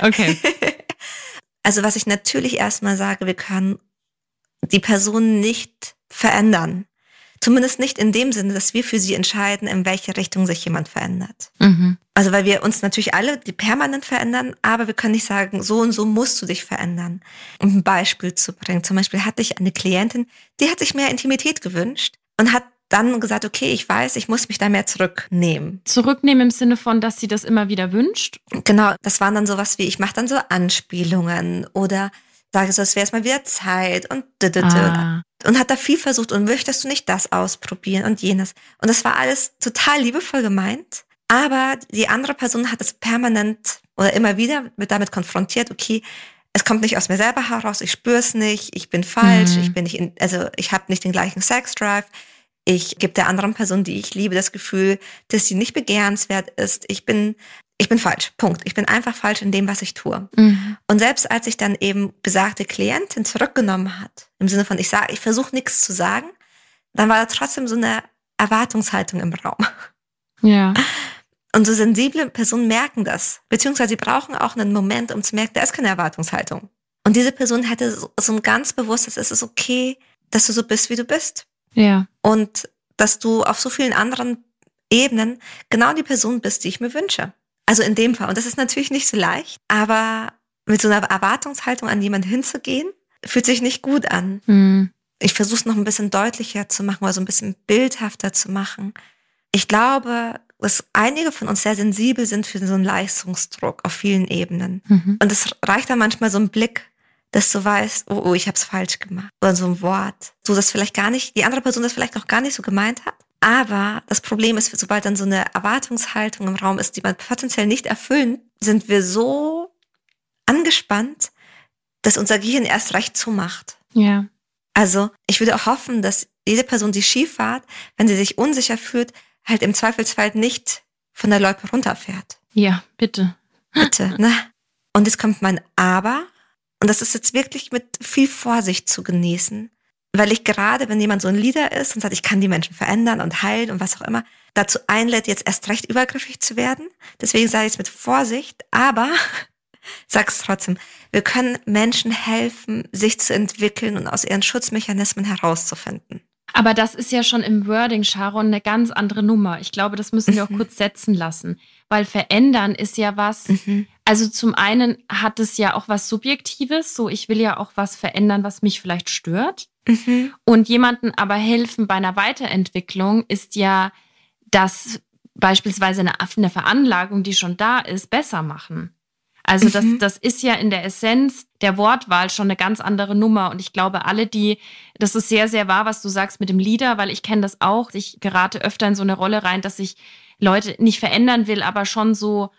Okay. Also, was ich natürlich erstmal sage, wir können die Person nicht verändern. Zumindest nicht in dem Sinne, dass wir für sie entscheiden, in welche Richtung sich jemand verändert. Mhm. Also weil wir uns natürlich alle die permanent verändern, aber wir können nicht sagen, so und so musst du dich verändern. Um ein Beispiel zu bringen. Zum Beispiel hatte ich eine Klientin, die hat sich mehr Intimität gewünscht und hat dann gesagt, okay, ich weiß, ich muss mich da mehr zurücknehmen. Zurücknehmen im Sinne von, dass sie das immer wieder wünscht? Genau, das waren dann sowas wie, ich mache dann so Anspielungen oder sage so, es wäre mal wieder Zeit und ah. und hat da viel versucht und möchtest du nicht das ausprobieren und jenes. Und das war alles total liebevoll gemeint, aber die andere Person hat es permanent oder immer wieder mit damit konfrontiert, okay, es kommt nicht aus mir selber heraus, ich spüre es nicht, ich bin falsch, mhm. ich bin nicht in, also ich habe nicht den gleichen Sex Drive ich gebe der anderen Person, die ich liebe, das Gefühl, dass sie nicht begehrenswert ist. Ich bin, ich bin falsch. Punkt. Ich bin einfach falsch in dem, was ich tue. Mhm. Und selbst als ich dann eben besagte Klientin zurückgenommen hat, im Sinne von, ich sage, ich versuche nichts zu sagen, dann war da trotzdem so eine Erwartungshaltung im Raum. Ja. Und so sensible Personen merken das. Beziehungsweise sie brauchen auch einen Moment, um zu merken, da ist keine Erwartungshaltung. Und diese Person hätte so, so ein ganz bewusstes, es ist okay, dass du so bist, wie du bist. Ja. Und dass du auf so vielen anderen Ebenen genau die Person bist, die ich mir wünsche. Also in dem Fall. Und das ist natürlich nicht so leicht, aber mit so einer Erwartungshaltung an jemanden hinzugehen, fühlt sich nicht gut an. Mhm. Ich versuche es noch ein bisschen deutlicher zu machen oder so ein bisschen bildhafter zu machen. Ich glaube, dass einige von uns sehr sensibel sind für so einen Leistungsdruck auf vielen Ebenen. Mhm. Und es reicht da manchmal so ein Blick dass du weißt, oh, oh, ich habe es falsch gemacht. Oder so ein Wort. So, dass vielleicht gar nicht, die andere Person das vielleicht noch gar nicht so gemeint hat. Aber das Problem ist, sobald dann so eine Erwartungshaltung im Raum ist, die man potenziell nicht erfüllen, sind wir so angespannt, dass unser Gehirn erst recht zumacht. Ja. Also, ich würde auch hoffen, dass jede Person, die Skifahrt, wenn sie sich unsicher fühlt, halt im Zweifelsfall nicht von der Loipe runterfährt. Ja, bitte. Bitte, <laughs> ne? Und jetzt kommt mein Aber. Und das ist jetzt wirklich mit viel Vorsicht zu genießen, weil ich gerade, wenn jemand so ein Leader ist und sagt, ich kann die Menschen verändern und heilen und was auch immer, dazu einlädt, jetzt erst recht übergriffig zu werden. Deswegen sage ich es mit Vorsicht, aber <laughs> sag's trotzdem. Wir können Menschen helfen, sich zu entwickeln und aus ihren Schutzmechanismen herauszufinden. Aber das ist ja schon im Wording, Sharon, eine ganz andere Nummer. Ich glaube, das müssen wir auch mhm. kurz setzen lassen. Weil verändern ist ja was, mhm. also zum einen hat es ja auch was Subjektives, so ich will ja auch was verändern, was mich vielleicht stört. Mhm. Und jemanden aber helfen bei einer Weiterentwicklung ist ja das beispielsweise eine, eine Veranlagung, die schon da ist, besser machen. Also das, mhm. das ist ja in der Essenz der Wortwahl schon eine ganz andere Nummer. Und ich glaube, alle, die, das ist sehr, sehr wahr, was du sagst mit dem Lieder, weil ich kenne das auch. Ich gerate öfter in so eine Rolle rein, dass ich Leute nicht verändern will, aber schon so,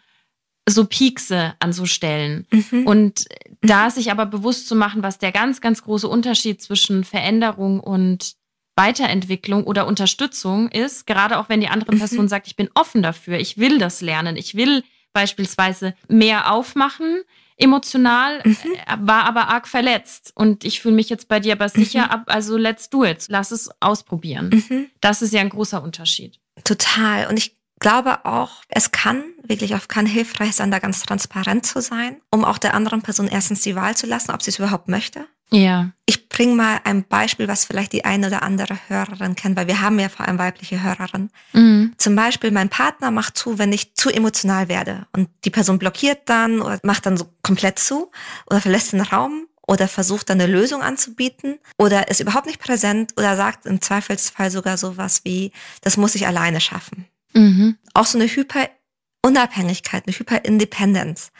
so Piekse an so Stellen. Mhm. Und da sich aber bewusst zu machen, was der ganz, ganz große Unterschied zwischen Veränderung und Weiterentwicklung oder Unterstützung ist, gerade auch wenn die andere mhm. Person mhm. sagt, ich bin offen dafür, ich will das lernen, ich will beispielsweise mehr aufmachen, emotional, mhm. Äh, war aber arg verletzt. Und ich fühle mich jetzt bei dir aber sicher mhm. ab, also let's do it. Lass es ausprobieren. Mhm. Das ist ja ein großer Unterschied. Total. Und ich glaube auch, es kann wirklich auch kann hilfreich sein, da ganz transparent zu sein, um auch der anderen Person erstens die Wahl zu lassen, ob sie es überhaupt möchte. Ja. Ich bringe mal ein Beispiel, was vielleicht die eine oder andere Hörerin kennt, weil wir haben ja vor allem weibliche Hörerinnen. Mhm. Zum Beispiel, mein Partner macht zu, wenn ich zu emotional werde. Und die Person blockiert dann oder macht dann so komplett zu oder verlässt den Raum oder versucht dann eine Lösung anzubieten oder ist überhaupt nicht präsent oder sagt im Zweifelsfall sogar sowas wie, das muss ich alleine schaffen. Mhm. Auch so eine Hyperunabhängigkeit, eine Hyperindependence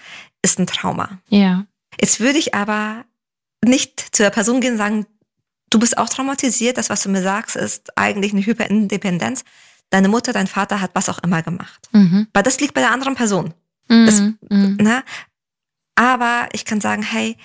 ist ein Trauma. Ja. Jetzt würde ich aber nicht zu der Person gehen und sagen, du bist auch traumatisiert, das, was du mir sagst, ist eigentlich eine Hyperindependenz. Deine Mutter, dein Vater hat was auch immer gemacht. Mhm. Weil das liegt bei der anderen Person. Mhm. Das, mhm. Ne? Aber ich kann sagen, hey,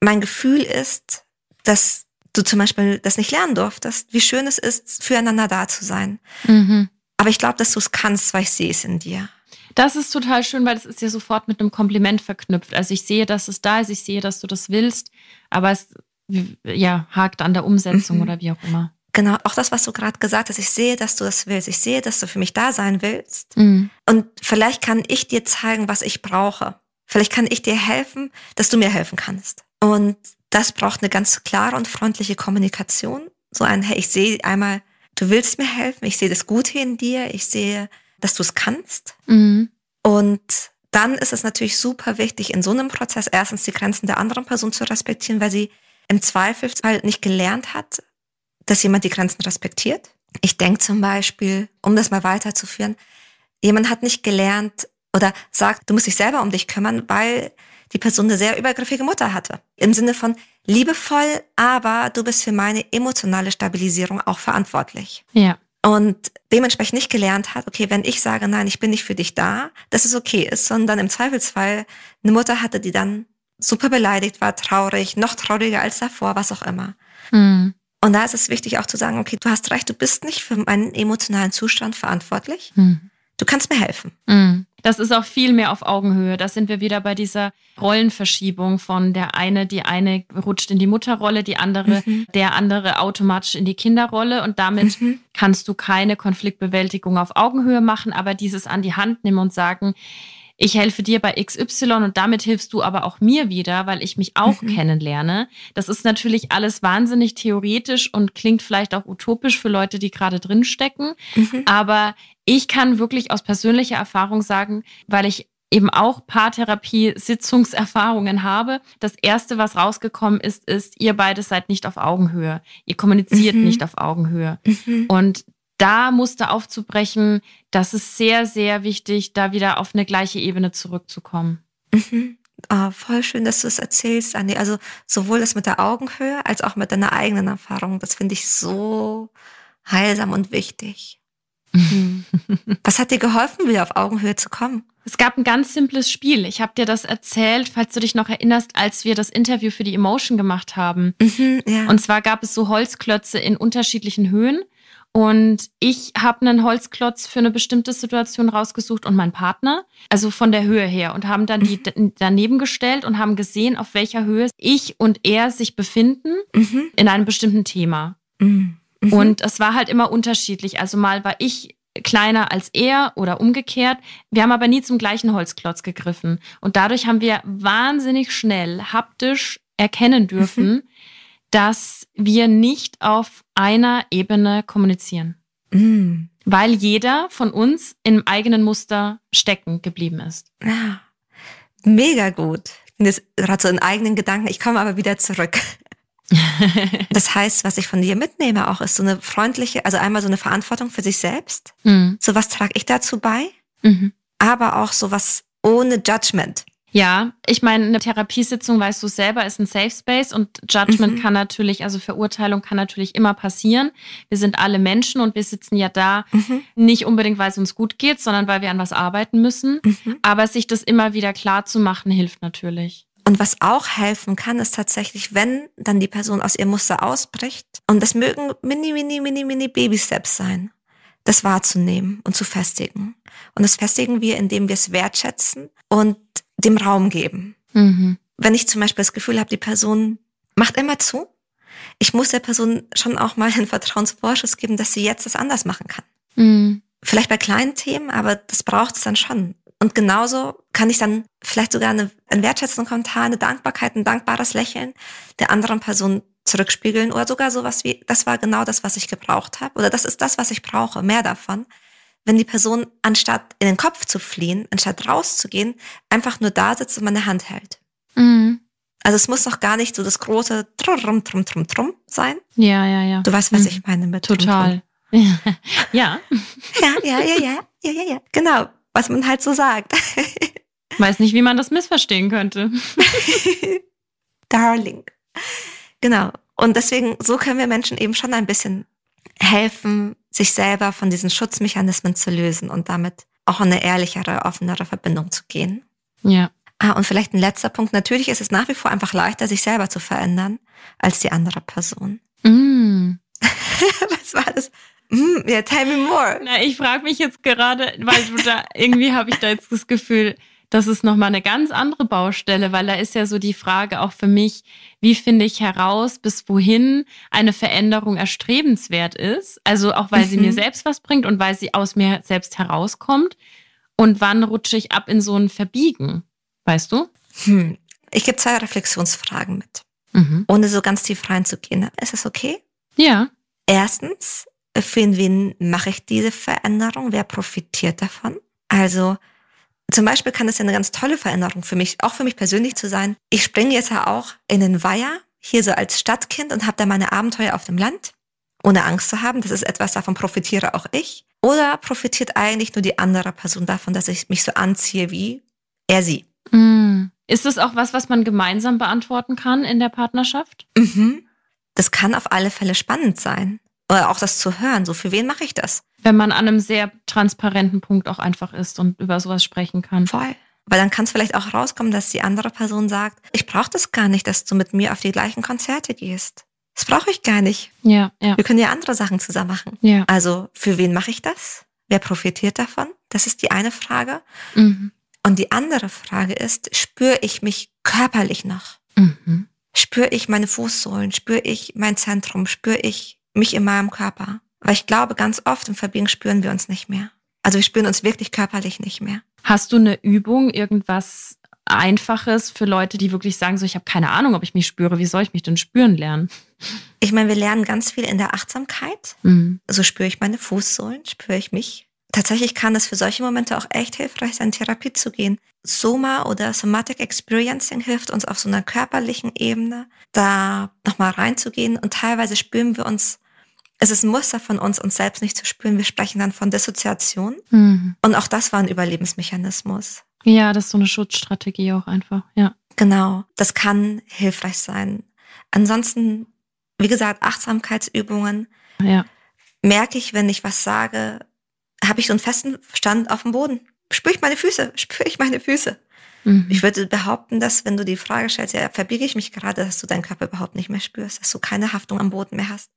mein Gefühl ist, dass du zum Beispiel das nicht lernen durftest, wie schön es ist, füreinander da zu sein. Mhm. Aber ich glaube, dass du es kannst, weil ich sehe es in dir. Das ist total schön, weil das ist ja sofort mit einem Kompliment verknüpft. Also ich sehe, dass es da ist, ich sehe, dass du das willst, aber es ja, hakt an der Umsetzung mhm. oder wie auch immer. Genau, auch das, was du gerade gesagt hast. Ich sehe, dass du das willst. Ich sehe, dass du für mich da sein willst. Mhm. Und vielleicht kann ich dir zeigen, was ich brauche. Vielleicht kann ich dir helfen, dass du mir helfen kannst. Und das braucht eine ganz klare und freundliche Kommunikation. So ein, hey, ich sehe einmal, du willst mir helfen, ich sehe das Gute in dir, ich sehe, dass du es kannst. Mhm. Und dann ist es natürlich super wichtig, in so einem Prozess erstens die Grenzen der anderen Person zu respektieren, weil sie im Zweifelsfall nicht gelernt hat, dass jemand die Grenzen respektiert. Ich denke zum Beispiel, um das mal weiterzuführen, jemand hat nicht gelernt oder sagt, du musst dich selber um dich kümmern, weil die Person eine sehr übergriffige Mutter hatte. Im Sinne von liebevoll, aber du bist für meine emotionale Stabilisierung auch verantwortlich. Ja. Und dementsprechend nicht gelernt hat, okay, wenn ich sage, nein, ich bin nicht für dich da, dass es okay ist, sondern im Zweifelsfall eine Mutter hatte, die dann super beleidigt war, traurig, noch trauriger als davor, was auch immer. Mhm. Und da ist es wichtig auch zu sagen, okay, du hast recht, du bist nicht für meinen emotionalen Zustand verantwortlich. Mhm. Du kannst mir helfen. Mhm. Das ist auch viel mehr auf Augenhöhe. Da sind wir wieder bei dieser Rollenverschiebung von der eine, die eine rutscht in die Mutterrolle, die andere, mhm. der andere automatisch in die Kinderrolle. Und damit mhm. kannst du keine Konfliktbewältigung auf Augenhöhe machen, aber dieses an die Hand nehmen und sagen, ich helfe dir bei XY und damit hilfst du aber auch mir wieder, weil ich mich auch mhm. kennenlerne. Das ist natürlich alles wahnsinnig theoretisch und klingt vielleicht auch utopisch für Leute, die gerade drinstecken. Mhm. Aber ich kann wirklich aus persönlicher Erfahrung sagen, weil ich eben auch Paartherapie-Sitzungserfahrungen habe. Das erste, was rausgekommen ist, ist, ihr beide seid nicht auf Augenhöhe. Ihr kommuniziert mhm. nicht auf Augenhöhe. Mhm. Und da musste aufzubrechen, das ist sehr, sehr wichtig, da wieder auf eine gleiche Ebene zurückzukommen. Mhm. Oh, voll schön, dass du es erzählst, Andi. Also sowohl das mit der Augenhöhe als auch mit deiner eigenen Erfahrung. Das finde ich so heilsam und wichtig. Mhm. <laughs> Was hat dir geholfen, wieder auf Augenhöhe zu kommen? Es gab ein ganz simples Spiel. Ich habe dir das erzählt, falls du dich noch erinnerst, als wir das Interview für die Emotion gemacht haben. Mhm, ja. Und zwar gab es so Holzklötze in unterschiedlichen Höhen. Und ich habe einen Holzklotz für eine bestimmte Situation rausgesucht und mein Partner, also von der Höhe her, und haben dann die mhm. daneben gestellt und haben gesehen, auf welcher Höhe ich und er sich befinden mhm. in einem bestimmten Thema. Mhm. mhm. Und es war halt immer unterschiedlich. Also mal war ich kleiner als er oder umgekehrt. Wir haben aber nie zum gleichen Holzklotz gegriffen. Und dadurch haben wir wahnsinnig schnell haptisch erkennen dürfen, mhm dass wir nicht auf einer Ebene kommunizieren. Mm. Weil jeder von uns im eigenen Muster stecken geblieben ist. Ja, mega gut. Ich bin jetzt gerade so in eigenen Gedanken. Ich komme aber wieder zurück. <laughs> das heißt, was ich von dir mitnehme auch, ist so eine freundliche, also einmal so eine Verantwortung für sich selbst. Mhm. So was trage ich dazu bei, mhm. aber auch so was ohne Judgment. Ja, ich meine, eine Therapiesitzung, weißt du selber, ist ein Safe Space und Judgment mhm. kann natürlich, also Verurteilung kann natürlich immer passieren. Wir sind alle Menschen und wir sitzen ja da mhm. nicht unbedingt, weil es uns gut geht, sondern weil wir an was arbeiten müssen. Mhm. Aber sich das immer wieder klar zu machen, hilft natürlich. Und was auch helfen kann, ist tatsächlich, wenn dann die Person aus ihrem Muster ausbricht, und das mögen mini, mini, mini, mini Baby-Steps sein, das wahrzunehmen und zu festigen. Und das festigen wir, indem wir es wertschätzen und dem Raum geben. Mhm. Wenn ich zum Beispiel das Gefühl habe, die Person macht immer zu, ich muss der Person schon auch mal einen Vertrauensvorschuss geben, dass sie jetzt das anders machen kann. Mhm. Vielleicht bei kleinen Themen, aber das braucht es dann schon. Und genauso kann ich dann vielleicht sogar eine, einen wertschätzenden Kommentar, eine Dankbarkeit, ein dankbares Lächeln der anderen Person zurückspiegeln oder sogar sowas wie, das war genau das, was ich gebraucht habe oder das ist das, was ich brauche, mehr davon wenn die Person anstatt in den Kopf zu fliehen, anstatt rauszugehen, einfach nur da sitzt und meine Hand hält. Mhm. Also es muss noch gar nicht so das große Trum, Trum, Trum, Trum sein. Ja, ja, ja. Du weißt, was mhm. ich meine mit Total. Trum, Trum. <laughs> ja. ja, ja, ja, ja, ja, ja, ja. Genau, was man halt so sagt. <laughs> Weiß nicht, wie man das missverstehen könnte. <laughs> Darling. Genau. Und deswegen, so können wir Menschen eben schon ein bisschen helfen, sich selber von diesen Schutzmechanismen zu lösen und damit auch eine ehrlichere, offenere Verbindung zu gehen. Ja. Ah, und vielleicht ein letzter Punkt. Natürlich ist es nach wie vor einfach leichter, sich selber zu verändern, als die andere Person. Mm. <laughs> Was war das? Mm, yeah, tell me more. Na, ich frage mich jetzt gerade, weil du da, irgendwie habe ich da jetzt das Gefühl, das ist nochmal eine ganz andere Baustelle, weil da ist ja so die Frage auch für mich, wie finde ich heraus, bis wohin eine Veränderung erstrebenswert ist? Also auch, weil mhm. sie mir mhm. selbst was bringt und weil sie aus mir selbst herauskommt. Und wann rutsche ich ab in so ein Verbiegen? Weißt du? Hm. Ich gebe zwei Reflexionsfragen mit, mhm. ohne so ganz tief reinzugehen. Ist das okay? Ja. Erstens, für wen mache ich diese Veränderung? Wer profitiert davon? Also zum Beispiel kann das ja eine ganz tolle Veränderung für mich, auch für mich persönlich zu sein. Ich springe jetzt ja auch in den Weiher, hier so als Stadtkind und habe da meine Abenteuer auf dem Land, ohne Angst zu haben. Das ist etwas, davon profitiere auch ich. Oder profitiert eigentlich nur die andere Person davon, dass ich mich so anziehe wie er sie? Mm. Ist das auch was, was man gemeinsam beantworten kann in der Partnerschaft? Mhm. Das kann auf alle Fälle spannend sein. Oder auch das zu hören. So, für wen mache ich das? Wenn man an einem sehr transparenten Punkt auch einfach ist und über sowas sprechen kann. Voll. Weil dann kann es vielleicht auch rauskommen, dass die andere Person sagt, ich brauche das gar nicht, dass du mit mir auf die gleichen Konzerte gehst. Das brauche ich gar nicht. Ja, ja. Wir können ja andere Sachen zusammen machen. Ja. Also für wen mache ich das? Wer profitiert davon? Das ist die eine Frage. Mhm. Und die andere Frage ist, spüre ich mich körperlich noch? Mhm. Spüre ich meine Fußsohlen? Spüre ich mein Zentrum? Spüre ich mich in meinem Körper? Weil ich glaube, ganz oft im Verbiegen spüren wir uns nicht mehr. Also wir spüren uns wirklich körperlich nicht mehr. Hast du eine Übung, irgendwas Einfaches für Leute, die wirklich sagen, so ich habe keine Ahnung, ob ich mich spüre, wie soll ich mich denn spüren lernen? Ich meine, wir lernen ganz viel in der Achtsamkeit. Mhm. So spüre ich meine Fußsohlen, spüre ich mich. Tatsächlich kann es für solche Momente auch echt hilfreich sein, Therapie zu gehen. Soma oder Somatic Experiencing hilft uns auf so einer körperlichen Ebene, da nochmal reinzugehen und teilweise spüren wir uns es ist ein Muster von uns, uns selbst nicht zu spüren. Wir sprechen dann von Dissoziation. Mhm. Und auch das war ein Überlebensmechanismus. Ja, das ist so eine Schutzstrategie auch einfach, ja. Genau, das kann hilfreich sein. Ansonsten, wie gesagt, Achtsamkeitsübungen. Ja. Merke ich, wenn ich was sage, habe ich so einen festen Stand auf dem Boden. Spüre ich meine Füße? <laughs> Spüre ich meine Füße? Mhm. Ich würde behaupten, dass wenn du die Frage stellst, ja, verbiege ich mich gerade, dass du deinen Körper überhaupt nicht mehr spürst, dass du keine Haftung am Boden mehr hast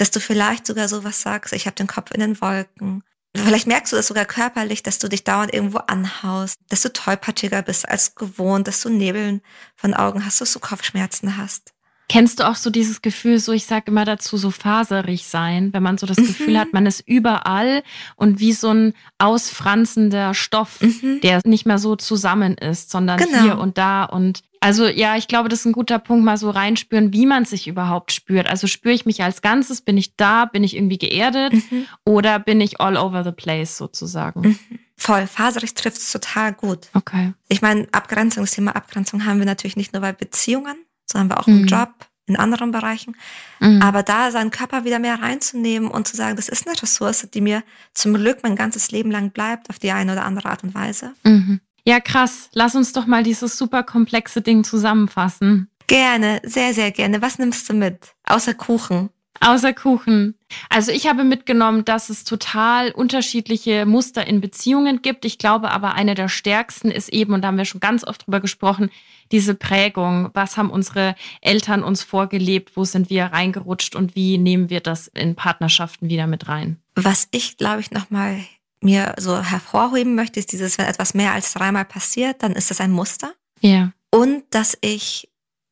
dass du vielleicht sogar sowas sagst, ich habe den Kopf in den Wolken. Vielleicht merkst du das sogar körperlich, dass du dich dauernd irgendwo anhaust, dass du tollpatschiger bist als gewohnt, dass du Nebeln von Augen hast, dass du Kopfschmerzen hast. Kennst du auch so dieses Gefühl, so ich sage immer dazu, so faserig sein, wenn man so das mhm. Gefühl hat, man ist überall und wie so ein ausfranzender Stoff, Mhm. der nicht mehr so zusammen ist, sondern Genau. hier und da und also ja, ich glaube, das ist ein guter Punkt, mal so reinspüren, wie man sich überhaupt spürt. Also spüre ich mich als Ganzes, bin ich da, bin ich irgendwie geerdet Mhm. oder bin ich all over the place sozusagen? Mhm. Voll, faserig trifft es total gut. Okay. Ich meine, Abgrenzung, das Thema Abgrenzung haben wir natürlich nicht nur bei Beziehungen, sondern wir auch im Mhm. Job, in anderen Bereichen. Mhm. Aber da seinen Körper wieder mehr reinzunehmen und zu sagen, das ist eine Ressource, die mir zum Glück mein ganzes Leben lang bleibt, auf die eine oder andere Art und Weise. Mhm. Ja, krass. Lass uns doch mal dieses super komplexe Ding zusammenfassen. Gerne, sehr, sehr gerne. Was nimmst du mit? Außer Kuchen. Außer Kuchen. Also ich habe mitgenommen, dass es total unterschiedliche Muster in Beziehungen gibt. Ich glaube aber, eine der stärksten ist eben, und da haben wir schon ganz oft drüber gesprochen, diese Prägung. Was haben unsere Eltern uns vorgelebt? Wo sind wir reingerutscht? Und wie nehmen wir das in Partnerschaften wieder mit rein? Was ich, glaube ich, nochmal mir so hervorheben möchte, ist dieses, wenn etwas mehr als dreimal passiert, dann ist das ein Muster. Ja. Und dass ich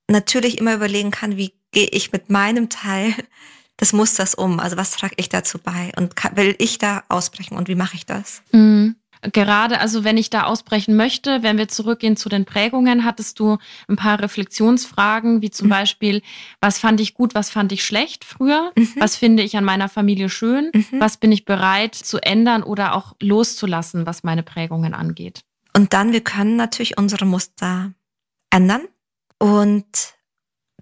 natürlich immer überlegen kann, wie gehe ich mit meinem Teil des Musters um? Also was trage ich dazu bei? Und kann, will ich da ausbrechen und wie mache ich das? Mhm. Gerade, also wenn ich da ausbrechen möchte, wenn wir zurückgehen zu den Prägungen, hattest du ein paar Reflexionsfragen, wie zum Mhm. Beispiel, was fand ich gut, was fand ich schlecht früher? Mhm. Was finde ich an meiner Familie schön? Mhm. Was bin ich bereit zu ändern oder auch loszulassen, was meine Prägungen angeht? Und dann, wir können natürlich unsere Muster ändern und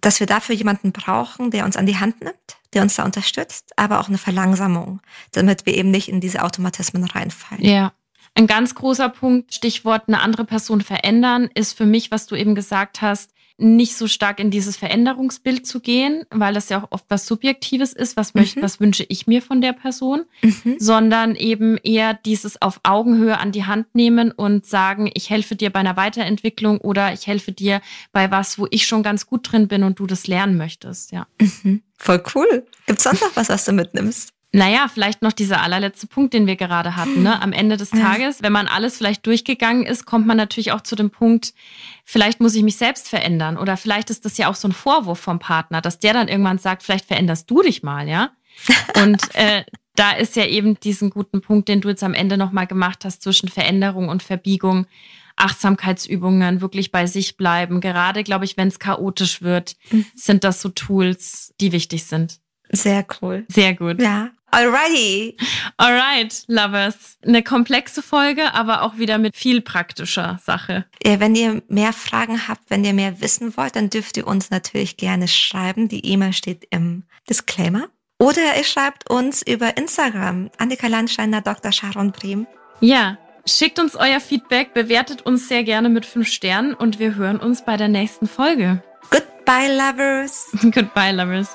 dass wir dafür jemanden brauchen, der uns an die Hand nimmt, der uns da unterstützt, aber auch eine Verlangsamung, damit wir eben nicht in diese Automatismen reinfallen. Ja. Ein ganz großer Punkt, Stichwort eine andere Person verändern, ist für mich, was du eben gesagt hast, nicht so stark in dieses Veränderungsbild zu gehen, weil das ja auch oft was Subjektives ist. Was, möchte, Mhm. was wünsche ich mir von der Person? Mhm. sondern eben eher dieses auf Augenhöhe an die Hand nehmen und sagen, ich helfe dir bei einer Weiterentwicklung oder ich helfe dir bei was, wo ich schon ganz gut drin bin und du das lernen möchtest, ja. Mhm. Voll cool. Gibt's sonst noch was, was du mitnimmst? Naja, vielleicht noch dieser allerletzte Punkt, den wir gerade hatten. Ne? Am Ende des. Tages, wenn man alles vielleicht durchgegangen ist, kommt man natürlich auch zu dem Punkt, vielleicht muss ich mich selbst verändern. Oder vielleicht ist das ja auch so ein Vorwurf vom Partner, dass der dann irgendwann sagt, vielleicht veränderst du dich mal, ja. <laughs> Und äh, da ist ja eben diesen guten Punkt, den du jetzt am Ende nochmal gemacht hast, zwischen Veränderung und Verbiegung. Achtsamkeitsübungen, wirklich bei sich bleiben. Gerade, glaube ich, wenn es chaotisch wird, Mhm. sind das so Tools, die wichtig sind. Sehr cool. Sehr gut. Ja, Alrighty. Alright, Lovers. Eine komplexe Folge, aber auch wieder mit viel praktischer Sache. Ja, wenn ihr mehr Fragen habt, wenn ihr mehr wissen wollt, dann dürft ihr uns natürlich gerne schreiben. Die E-Mail steht im Disclaimer. Oder ihr schreibt uns über Instagram, Annika Landsteiner, Dr. Sharon Brehm. Ja, schickt uns euer Feedback, bewertet uns sehr gerne mit fünf Sternen und wir hören uns bei der nächsten Folge. Goodbye, Lovers. <laughs> Goodbye, Lovers.